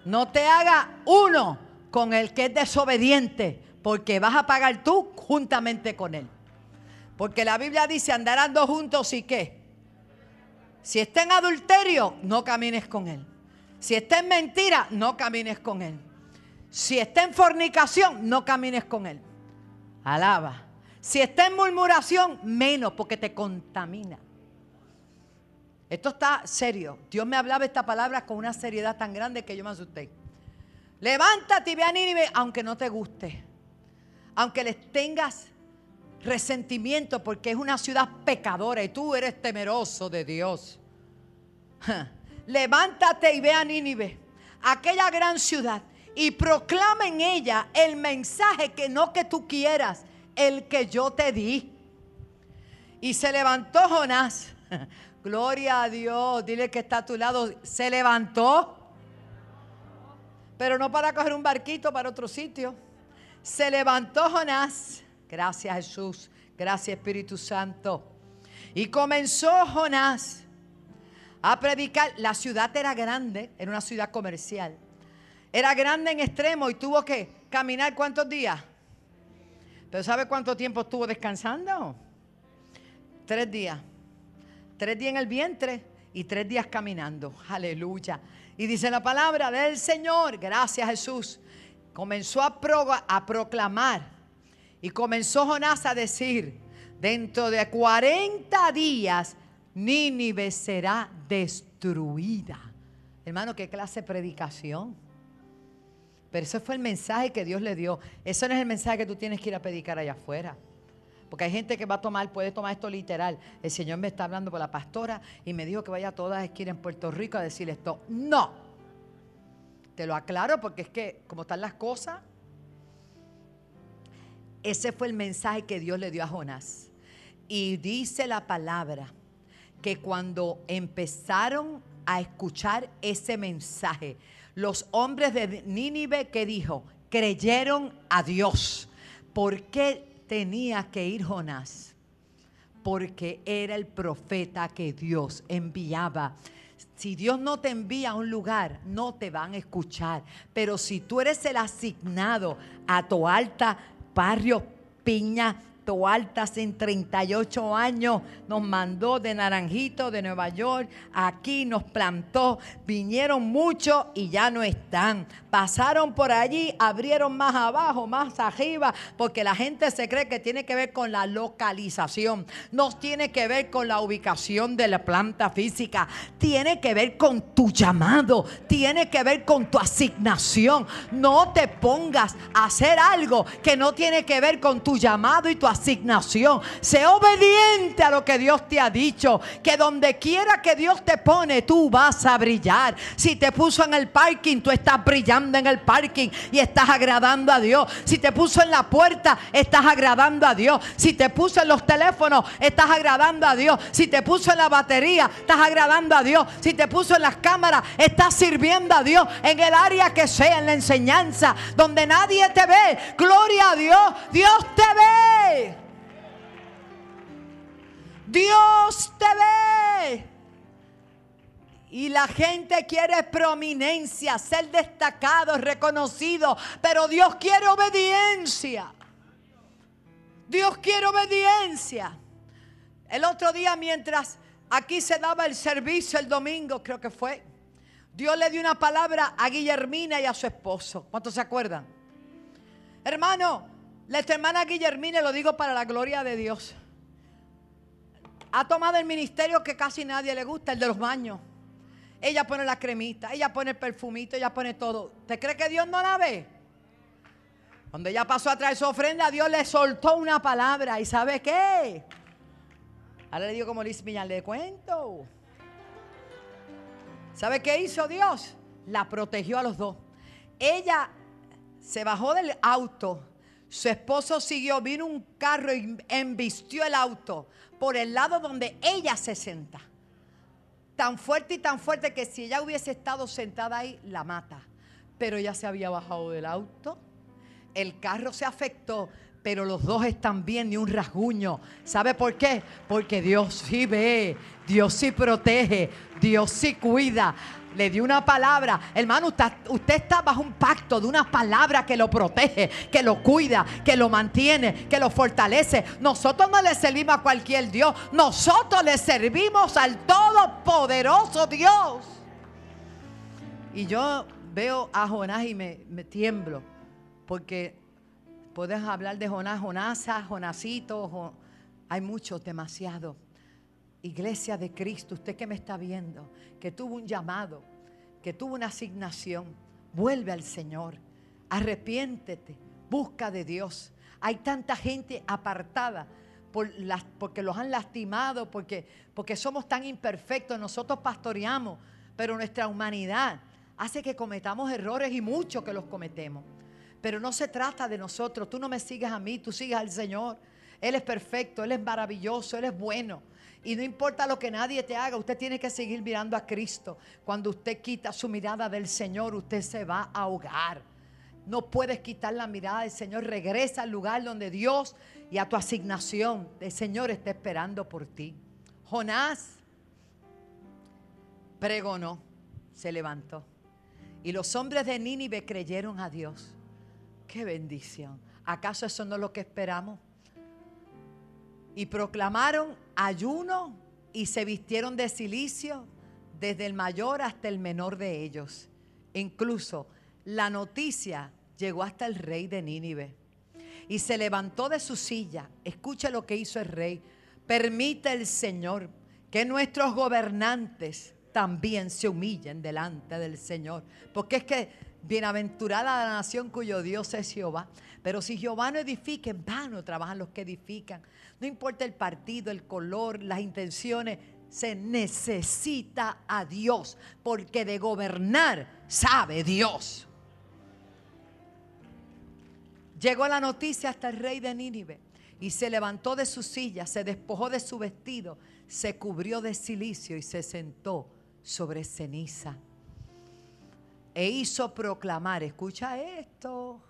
No te haga uno con el que es desobediente porque vas a pagar tú juntamente con él. Porque la Biblia dice, andarán dos juntos y qué. Si está en adulterio, no camines con él. Si está en mentira, no camines con él. Si está en fornicación, no camines con él. Alaba. Si está en murmuración, menos, porque te contamina. Esto está serio. Dios me hablaba esta palabra con una seriedad tan grande que yo me asusté. Levántate y ve a Nínive, aunque no te guste aunque les tengas resentimiento porque es una ciudad pecadora y tú eres temeroso de Dios. Levántate y ve a Nínive, aquella gran ciudad, y proclama en ella el mensaje que no que tú quieras, el que yo te di. Y se levantó Jonás. Gloria a Dios. Dile que está a tu lado. Se levantó. pero no para coger un barquito para otro sitio. Se levantó Jonás, gracias Jesús, gracias Espíritu Santo, y comenzó Jonás a predicar. La ciudad era grande, era una ciudad comercial. Era grande en extremo y tuvo que caminar cuántos días. Pero ¿sabe cuánto tiempo estuvo descansando? Tres días. Tres días en el vientre y tres días caminando. Aleluya. Y dice la palabra del Señor, gracias Jesús. Comenzó a, a proclamar y comenzó Jonás a decir, dentro de 40 días Nínive será destruida. Hermano, qué clase de predicación. Pero ese fue el mensaje que Dios le dio. Eso no es el mensaje que tú tienes que ir a predicar allá afuera. Porque hay gente que va a tomar, puede tomar esto literal. El Señor me está hablando por la pastora y me dijo que vaya a todas esquinas en Puerto Rico a decir esto. No. Te lo aclaro porque es que como están las cosas, ese fue el mensaje que Dios le dio a Jonás. Y dice la palabra que cuando empezaron a escuchar ese mensaje, los hombres de Nínive que dijo, creyeron a Dios. ¿Por qué tenía que ir Jonás? Porque era el profeta que Dios enviaba. Si Dios no te envía a un lugar, no te van a escuchar. Pero si tú eres el asignado a Toalta, Barrio Piña, Altas en 38 años, nos mandó de Naranjito, de Nueva York, aquí nos plantó, vinieron muchos y ya no están. Pasaron por allí, abrieron más abajo, más arriba, porque la gente se cree que tiene que ver con la localización, no tiene que ver con la ubicación de la planta física, tiene que ver con tu llamado, tiene que ver con tu asignación. No te pongas a hacer algo que no tiene que ver con tu llamado y tu asignación asignación. Sé obediente a lo que Dios te ha dicho. Que donde quiera que Dios te pone, tú vas a brillar. Si te puso en el parking, tú estás brillando en el parking y estás agradando a Dios. Si te puso en la puerta, estás agradando a Dios. Si te puso en los teléfonos, estás agradando a Dios. Si te puso en la batería, estás agradando a Dios. Si te puso en las cámaras, estás sirviendo a Dios. En el área que sea, en la enseñanza, donde nadie te ve. Gloria a Dios. Dios te ve. Dios te ve. Y la gente quiere prominencia, ser destacado, reconocido, pero Dios quiere obediencia. Dios quiere obediencia. El otro día mientras aquí se daba el servicio el domingo, creo que fue, Dios le dio una palabra a Guillermina y a su esposo. ¿Cuántos se acuerdan? Hermano, la hermana Guillermina, lo digo para la gloria de Dios ha tomado el ministerio que casi nadie le gusta, el de los baños. Ella pone la cremita, ella pone el perfumito, ella pone todo. ¿Te cree que Dios no la ve? Cuando ella pasó a traer su ofrenda, Dios le soltó una palabra. ¿Y sabe qué? Ahora le digo como Liz Millán, le cuento. ¿Sabe qué hizo Dios? La protegió a los dos. Ella se bajó del auto. Su esposo siguió, vino un carro y embistió el auto por el lado donde ella se senta. Tan fuerte y tan fuerte que si ella hubiese estado sentada ahí, la mata. Pero ella se había bajado del auto. El carro se afectó, pero los dos están bien, ni un rasguño. ¿Sabe por qué? Porque Dios sí ve, Dios sí protege, Dios sí cuida le dio una palabra. Hermano, usted, está bajo un pacto de una palabra que lo protege, que lo cuida, que lo mantiene, que lo fortalece. Nosotros no le servimos a cualquier Dios. Nosotros le servimos al Todopoderoso Dios. Y yo veo a Jonás y me, tiemblo. Porque puedes hablar de Jonás, Jonasa, Jonasito. hay muchos, demasiado. Iglesia de Cristo, usted que me está viendo, que tuvo un llamado, que tuvo una asignación, vuelve al Señor, arrepiéntete, busca de Dios. Hay tanta gente apartada por las, porque los han lastimado, porque, porque somos tan imperfectos, nosotros pastoreamos, pero nuestra humanidad hace que cometamos errores y muchos que los cometemos. Pero no se trata de nosotros, tú no me sigues a mí, tú sigues al Señor. Él es perfecto, Él es maravilloso, Él es bueno. Y no importa lo que nadie te haga, usted tiene que seguir mirando a Cristo. Cuando usted quita su mirada del Señor, usted se va a ahogar. No puedes quitar la mirada del Señor. Regresa al lugar donde Dios y a tu asignación del Señor está esperando por ti. Jonás pregonó, se levantó. Y los hombres de Nínive creyeron a Dios. Qué bendición. ¿Acaso eso no es lo que esperamos? Y proclamaron ayuno y se vistieron de silicio desde el mayor hasta el menor de ellos. Incluso la noticia llegó hasta el rey de Nínive. Y se levantó de su silla. Escucha lo que hizo el rey. Permite el Señor que nuestros gobernantes también se humillen delante del Señor. Porque es que bienaventurada la nación cuyo Dios es Jehová. Pero si Jehová no edifica, en vano trabajan los que edifican. No importa el partido, el color, las intenciones, se necesita a Dios, porque de gobernar sabe Dios. Llegó la noticia hasta el rey de Nínive y se levantó de su silla, se despojó de su vestido, se cubrió de silicio y se sentó sobre ceniza. E hizo proclamar, escucha esto,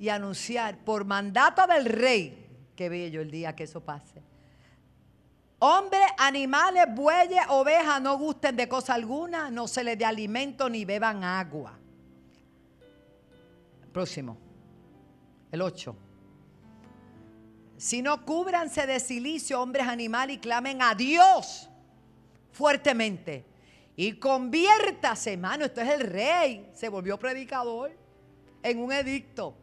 y anunciar por mandato del rey, qué bello el día que eso pase. Hombres, animales, bueyes, ovejas no gusten de cosa alguna, no se les dé alimento ni beban agua. Próximo, el 8. Si no cúbranse de silicio, hombres, animales, y clamen a Dios fuertemente. Y conviértase, hermano, esto es el rey, se volvió predicador en un edicto.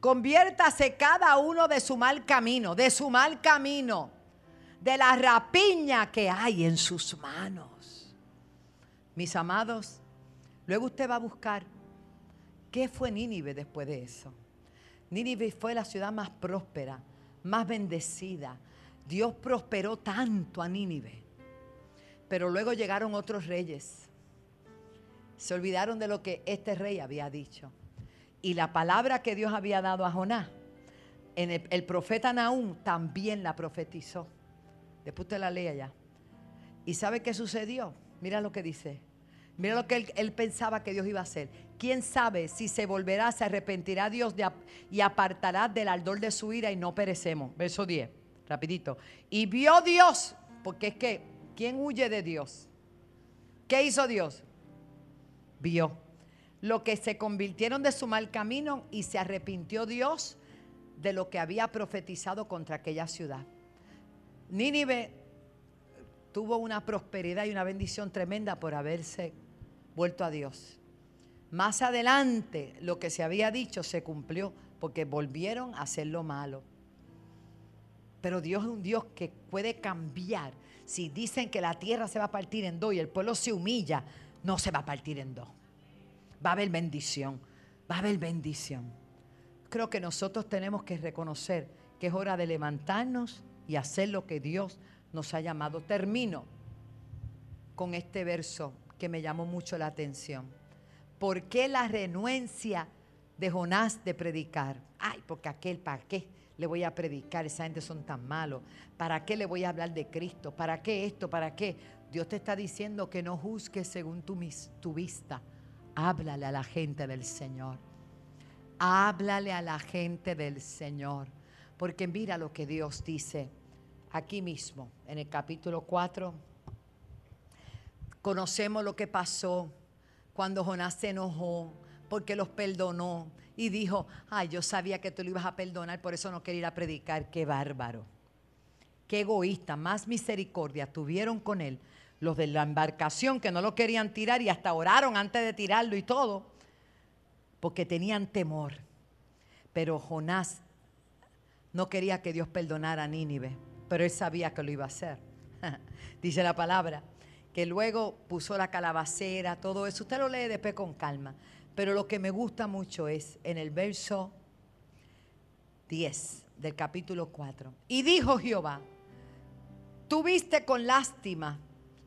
Conviértase cada uno de su mal camino, de su mal camino, de la rapiña que hay en sus manos. Mis amados, luego usted va a buscar qué fue Nínive después de eso. Nínive fue la ciudad más próspera, más bendecida. Dios prosperó tanto a Nínive pero luego llegaron otros reyes. Se olvidaron de lo que este rey había dicho. Y la palabra que Dios había dado a Jonás, el, profeta Naúm también la profetizó. Después usted la lee allá. ¿Y sabe qué sucedió? Mira lo que dice. Mira lo que él, pensaba que Dios iba a hacer. ¿Quién sabe si se volverá, se arrepentirá Dios y apartará del ardor de su ira y no perecemos? Verso 10, rapidito. Y vio Dios, porque es que ¿Quién huye de Dios? ¿Qué hizo Dios? Vio. Lo que se convirtieron de su mal camino y se arrepintió Dios de lo que había profetizado contra aquella ciudad. Nínive tuvo una prosperidad y una bendición tremenda por haberse vuelto a Dios. Más adelante lo que se había dicho se cumplió porque volvieron a hacer lo malo. Pero Dios es un Dios que puede cambiar si dicen que la tierra se va a partir en dos y el pueblo se humilla, no se va a partir en dos. Va a haber bendición, va a haber bendición. Creo que nosotros tenemos que reconocer que es hora de levantarnos y hacer lo que Dios nos ha llamado. Termino con este verso que me llamó mucho la atención. ¿Por qué la renuencia de Jonás de predicar? Ay, porque aquel, ¿para qué? le voy a predicar? Esa gente son tan malos. ¿Para qué le voy a hablar de Cristo? ¿Para qué esto? ¿Para qué? Dios te está diciendo que no juzgues según tu, tu vista. Háblale a la gente del Señor. Háblale a la gente del Señor. Porque mira lo que Dios dice aquí mismo, en el capítulo 4. Conocemos lo que pasó cuando Jonás se enojó porque los perdonó y dijo, ay, yo sabía que tú lo ibas a perdonar, por eso no quería ir a predicar. Qué bárbaro, qué egoísta, más misericordia tuvieron con él los de la embarcación que no lo querían tirar y hasta oraron antes de tirarlo y todo, porque tenían temor. Pero Jonás no quería que Dios perdonara a Nínive, pero él sabía que lo iba a hacer. Dice la palabra, que luego puso la calabacera, todo eso. Usted lo lee después con calma. Pero lo que me gusta mucho es en el verso 10 del capítulo 4. Y dijo Jehová, tuviste con lástima,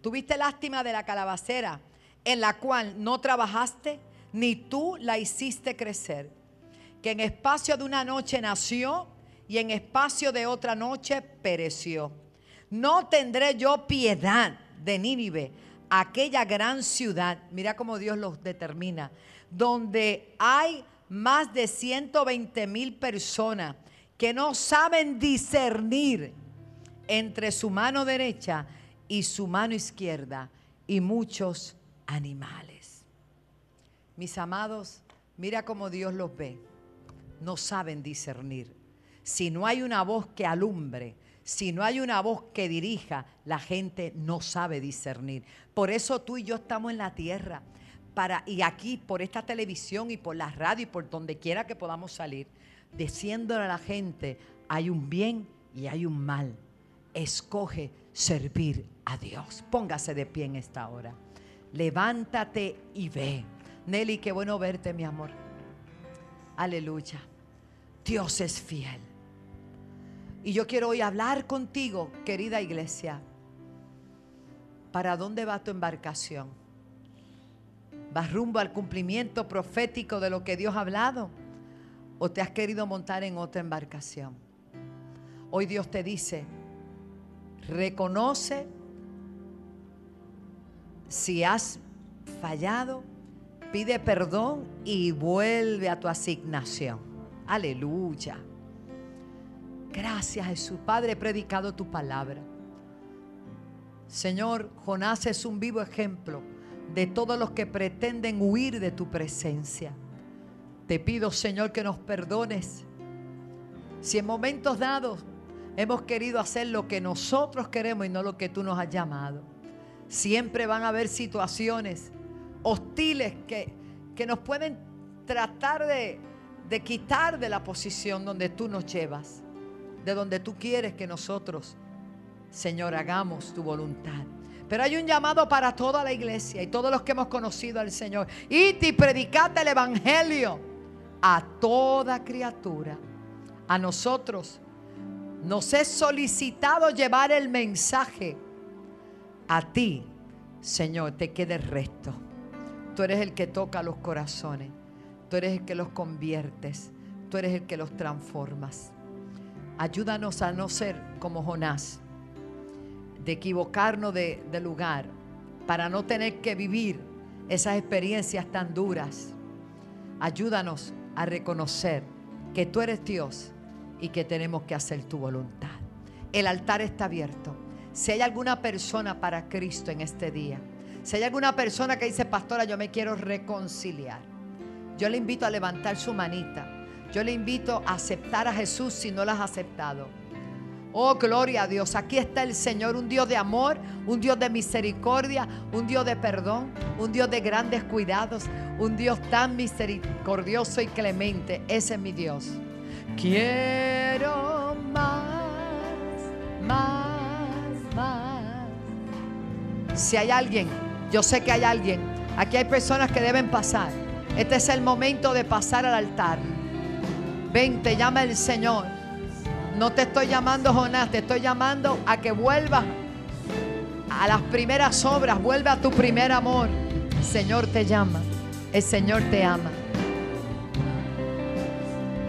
tuviste lástima de la calabacera en la cual no trabajaste, ni tú la hiciste crecer, que en espacio de una noche nació y en espacio de otra noche pereció. no tendré yo piedad de Nínive, aquella gran ciudad, mira cómo Dios los determina, donde hay más de 120 mil personas que no saben discernir entre su mano derecha y su mano izquierda y muchos animales. Mis amados, mira cómo Dios los ve. No saben discernir. Si no hay una voz que alumbre, si no hay una voz que dirija, la gente no sabe discernir. Por eso tú y yo estamos en la tierra. Para, y aquí, por esta televisión y por la radio y por donde quiera que podamos salir, diciéndole a la gente, hay un bien y hay un mal. Escoge servir a Dios. Póngase de pie en esta hora. Levántate y ve. Nelly, qué bueno verte, mi amor. Aleluya. Dios es fiel. Y yo quiero hoy hablar contigo, querida iglesia. ¿Para dónde va tu embarcación? ¿Vas rumbo al cumplimiento profético de lo que Dios ha hablado? ¿O te has querido montar en otra embarcación? Hoy Dios te dice, reconoce si has fallado, pide perdón y vuelve a tu asignación. Aleluya. Gracias Jesús. Padre, he predicado tu palabra. Señor, Jonás es un vivo ejemplo de todos los que pretenden huir de tu presencia. Te pido, Señor, que nos perdones. Si en momentos dados hemos querido hacer lo que nosotros queremos y no lo que tú nos has llamado. Siempre van a haber situaciones hostiles que, que nos pueden tratar de, de quitar de la posición donde tú nos llevas de donde tú quieres que nosotros, Señor, hagamos tu voluntad. Pero hay un llamado para toda la iglesia y todos los que hemos conocido al Señor. Y te predicate el Evangelio a toda criatura. A nosotros nos es solicitado llevar el mensaje. A ti, Señor, te quede el resto. Tú eres el que toca los corazones. Tú eres el que los conviertes. Tú eres el que los transformas. Ayúdanos a no ser como Jonás, de equivocarnos de, de lugar, para no tener que vivir esas experiencias tan duras. Ayúdanos a reconocer que tú eres Dios y que tenemos que hacer tu voluntad. El altar está abierto. Si hay alguna persona para Cristo en este día, si hay alguna persona que dice, pastora, yo me quiero reconciliar, yo le invito a levantar su manita yo le invito a aceptar a Jesús si no lo has aceptado. Oh, gloria a Dios. Aquí está el Señor, un Dios de amor, un Dios de misericordia, un Dios de perdón, un Dios de grandes cuidados, un Dios tan misericordioso y clemente. Ese es mi Dios. Quiero más, más, más. Si hay alguien, yo sé que hay alguien, aquí hay personas que deben pasar. Este es el momento de pasar al altar. Ven, te llama el Señor. No te estoy llamando Jonás, te estoy llamando a que vuelvas a las primeras obras, vuelve a tu primer amor. El Señor te llama, el Señor te ama.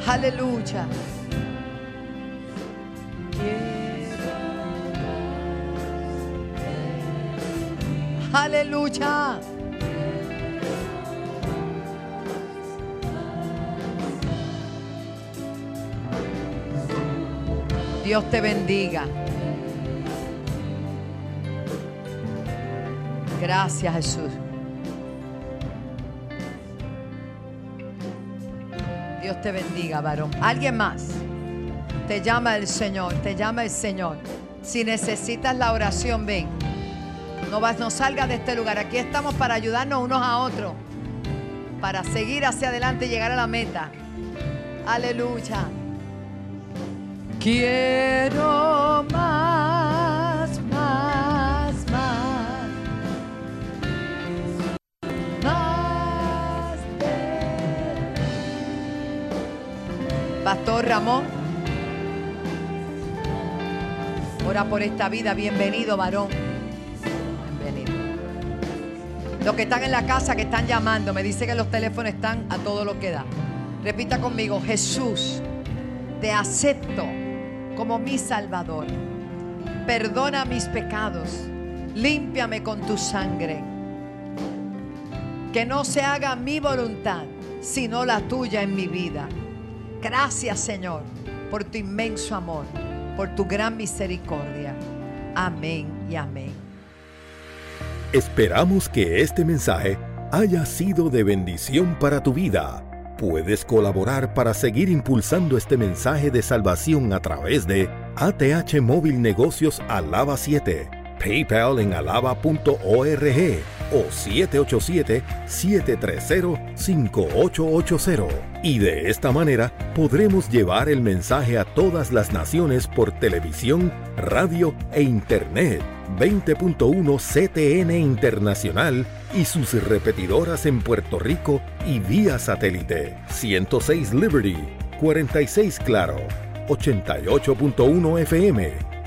Aleluya. Aleluya. Dios te bendiga. Gracias Jesús. Dios te bendiga, varón. Alguien más. Te llama el Señor, te llama el Señor. Si necesitas la oración, ven. No, vas, no salgas de este lugar. Aquí estamos para ayudarnos unos a otros. Para seguir hacia adelante y llegar a la meta. Aleluya. Quiero más, Pastor Ramón. Ora por esta vida. Bienvenido, varón. Bienvenido. Los que están en la casa, que están llamando, me dice que los teléfonos están a todo lo que da. Repita conmigo, Jesús, te acepto como mi Salvador. Perdona mis pecados. Límpiame con tu sangre. Que no se haga mi voluntad, sino la tuya en mi vida. Gracias Señor por tu inmenso amor, por tu gran misericordia. Amén y amén. Esperamos que este mensaje haya sido de bendición para tu vida. Puedes colaborar para seguir impulsando este mensaje de salvación a través de ATH Móvil Negocios Alaba 7, PayPal en alaba.org o 787-730-5880. Y de esta manera podremos llevar el mensaje a todas las naciones por televisión, radio e internet. 20.1 CTN Internacional y sus repetidoras en Puerto Rico y vía satélite. 106 Liberty, 46 Claro, 88.1 FM,